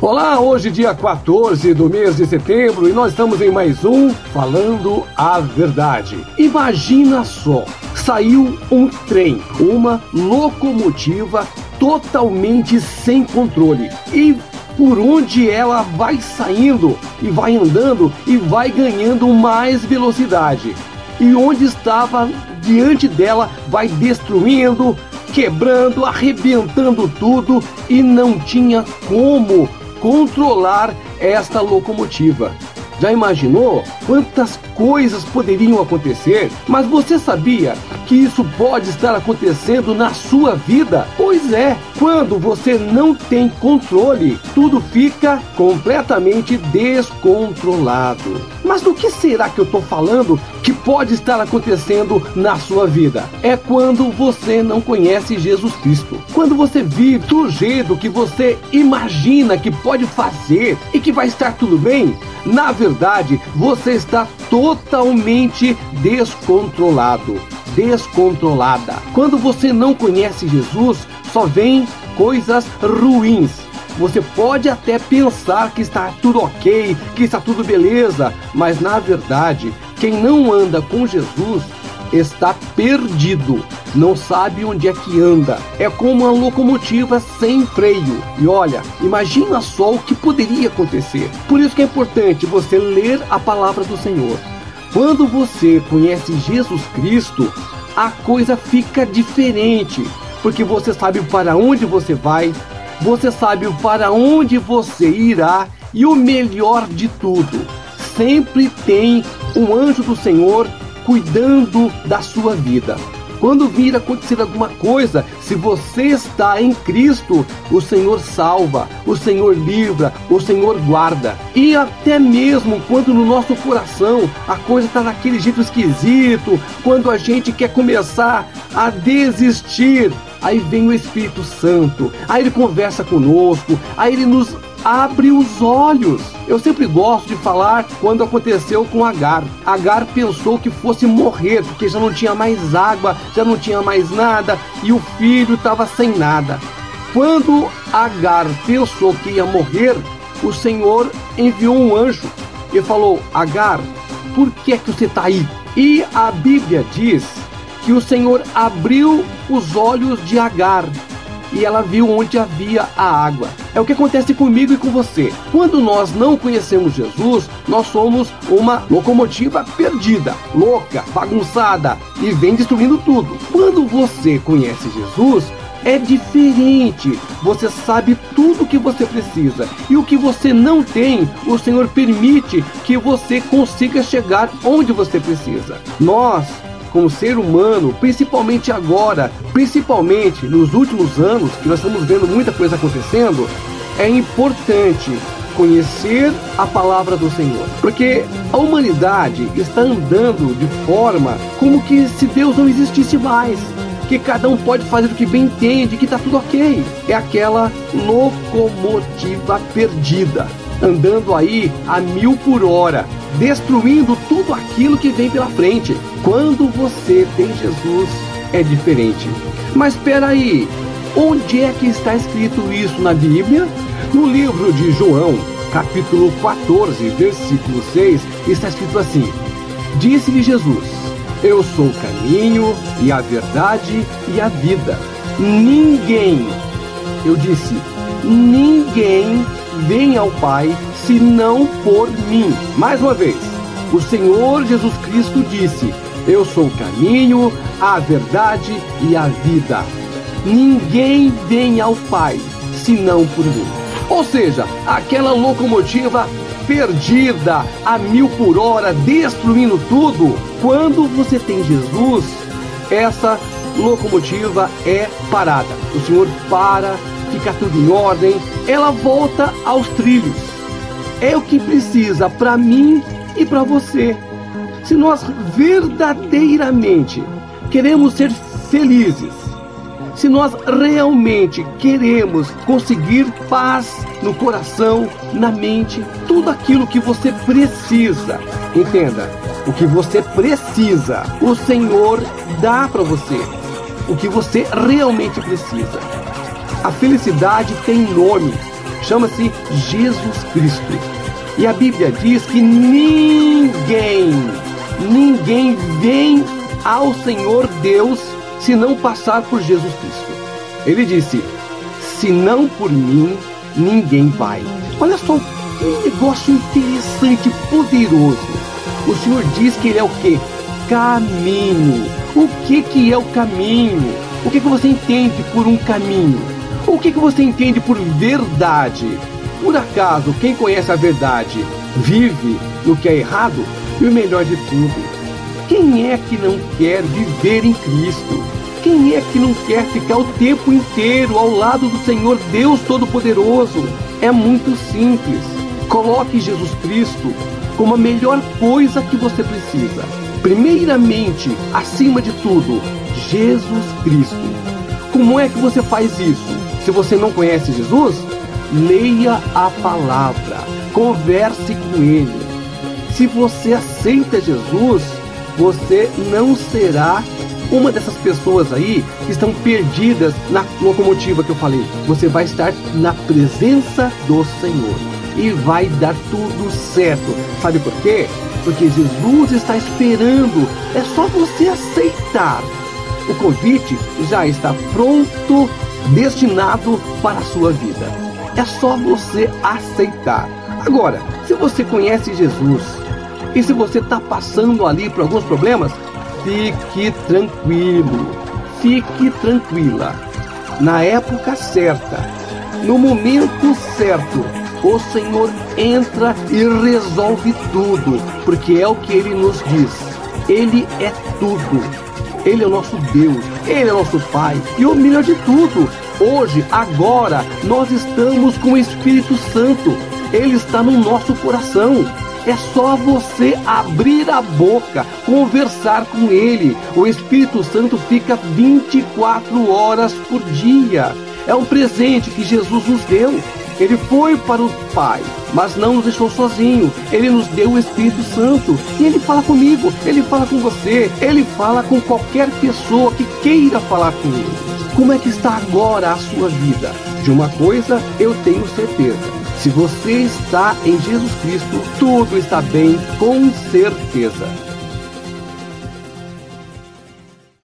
Olá, hoje dia 14 do mês de setembro e nós estamos em mais um Falando a Verdade. Imagina só, saiu um trem, uma locomotiva totalmente sem controle e por onde ela vai saindo e vai andando e vai ganhando mais velocidade. E onde estava diante dela vai destruindo, quebrando, arrebentando tudo e não tinha como controlar esta locomotiva. Já imaginou quantas coisas poderiam acontecer? Mas você sabia que isso pode estar acontecendo na sua vida? Pois é, quando você não tem controle, tudo fica completamente descontrolado. Mas do que será que eu estou falando que pode estar acontecendo na sua vida? É quando você não conhece Jesus Cristo. Quando você vive do jeito que você imagina que pode fazer e que vai estar tudo bem, na verdade você está totalmente descontrolado descontrolada. Quando você não conhece Jesus, só vem coisas ruins. Você pode até pensar que está tudo ok, que está tudo beleza, mas na verdade, quem não anda com Jesus está perdido, não sabe onde é que anda. É como uma locomotiva sem freio. E olha, imagina só o que poderia acontecer. Por isso que é importante você ler a palavra do Senhor. Quando você conhece Jesus Cristo, a coisa fica diferente, porque você sabe para onde você vai, você sabe para onde você irá e o melhor de tudo, sempre tem um anjo do Senhor cuidando da sua vida. Quando vir acontecer alguma coisa, se você está em Cristo, o Senhor salva, o Senhor livra, o Senhor guarda. E até mesmo quando no nosso coração a coisa está naquele jeito esquisito, quando a gente quer começar a desistir, aí vem o Espírito Santo, aí ele conversa conosco, aí ele nos abre os olhos. Eu sempre gosto de falar quando aconteceu com Agar. Agar pensou que fosse morrer, porque já não tinha mais água, já não tinha mais nada e o filho estava sem nada. Quando Agar pensou que ia morrer, o Senhor enviou um anjo e falou: Agar, por que é que você está aí? E a Bíblia diz que o Senhor abriu os olhos de Agar e ela viu onde havia a água. É o que acontece comigo e com você. Quando nós não conhecemos Jesus, nós somos uma locomotiva perdida, louca, bagunçada e vem destruindo tudo. Quando você conhece Jesus, é diferente. Você sabe tudo o que você precisa. E o que você não tem, o Senhor permite que você consiga chegar onde você precisa. Nós como ser humano, principalmente agora, principalmente nos últimos anos, que nós estamos vendo muita coisa acontecendo, é importante conhecer a palavra do Senhor. Porque a humanidade está andando de forma como que se Deus não existisse mais. Que cada um pode fazer o que bem entende, que está tudo ok. É aquela locomotiva perdida, andando aí a mil por hora, destruindo tudo aquilo que vem pela frente. Quando você tem Jesus, é diferente. Mas espera aí, onde é que está escrito isso na Bíblia? No livro de João, capítulo 14, versículo 6, está escrito assim: Disse-lhe Jesus: Eu sou o caminho e a verdade e a vida. Ninguém, eu disse, ninguém vem ao Pai senão por mim. Mais uma vez, o Senhor Jesus Cristo disse: Eu sou o caminho, a verdade e a vida. Ninguém vem ao Pai senão por mim. Ou seja, aquela locomotiva perdida a mil por hora, destruindo tudo. Quando você tem Jesus, essa locomotiva é parada. O Senhor para, fica tudo em ordem, ela volta aos trilhos. É o que precisa para mim e para você. Se nós verdadeiramente queremos ser felizes, se nós realmente queremos conseguir paz no coração, na mente, tudo aquilo que você precisa, entenda, o que você precisa, o Senhor dá para você. O que você realmente precisa. A felicidade tem nome, chama-se Jesus Cristo. E a Bíblia diz que ninguém, ninguém vem ao Senhor Deus se não passar por Jesus Cristo. Ele disse: Se não por mim, ninguém vai. Olha só que negócio interessante, poderoso. O Senhor diz que Ele é o que? Caminho. O que, que é o caminho? O que, que você entende por um caminho? O que, que você entende por verdade? Por acaso, quem conhece a verdade vive no que é errado? E o melhor de tudo, quem é que não quer viver em Cristo? Quem é que não quer ficar o tempo inteiro ao lado do Senhor Deus Todo-Poderoso? É muito simples. Coloque Jesus Cristo como a melhor coisa que você precisa. Primeiramente, acima de tudo, Jesus Cristo. Como é que você faz isso? Se você não conhece Jesus, leia a palavra, converse com ele. Se você aceita Jesus, você não será uma dessas pessoas aí que estão perdidas na locomotiva que eu falei. Você vai estar na presença do Senhor e vai dar tudo certo. Sabe por quê? Porque Jesus está esperando. É só você aceitar. O convite já está pronto, destinado para a sua vida. É só você aceitar. Agora, se você conhece Jesus, e se você está passando ali por alguns problemas, fique tranquilo, fique tranquila. Na época certa, no momento certo, o Senhor entra e resolve tudo, porque é o que ele nos diz. Ele é tudo. Ele é o nosso Deus, ele é o nosso Pai. E o melhor de tudo, hoje, agora, nós estamos com o Espírito Santo. Ele está no nosso coração. É só você abrir a boca, conversar com Ele. O Espírito Santo fica 24 horas por dia. É um presente que Jesus nos deu. Ele foi para o Pai, mas não nos deixou sozinho. Ele nos deu o Espírito Santo. E ele fala comigo, ele fala com você, ele fala com qualquer pessoa que queira falar com ele. Como é que está agora a sua vida? De uma coisa eu tenho certeza se você está em Jesus Cristo, tudo está bem, com certeza.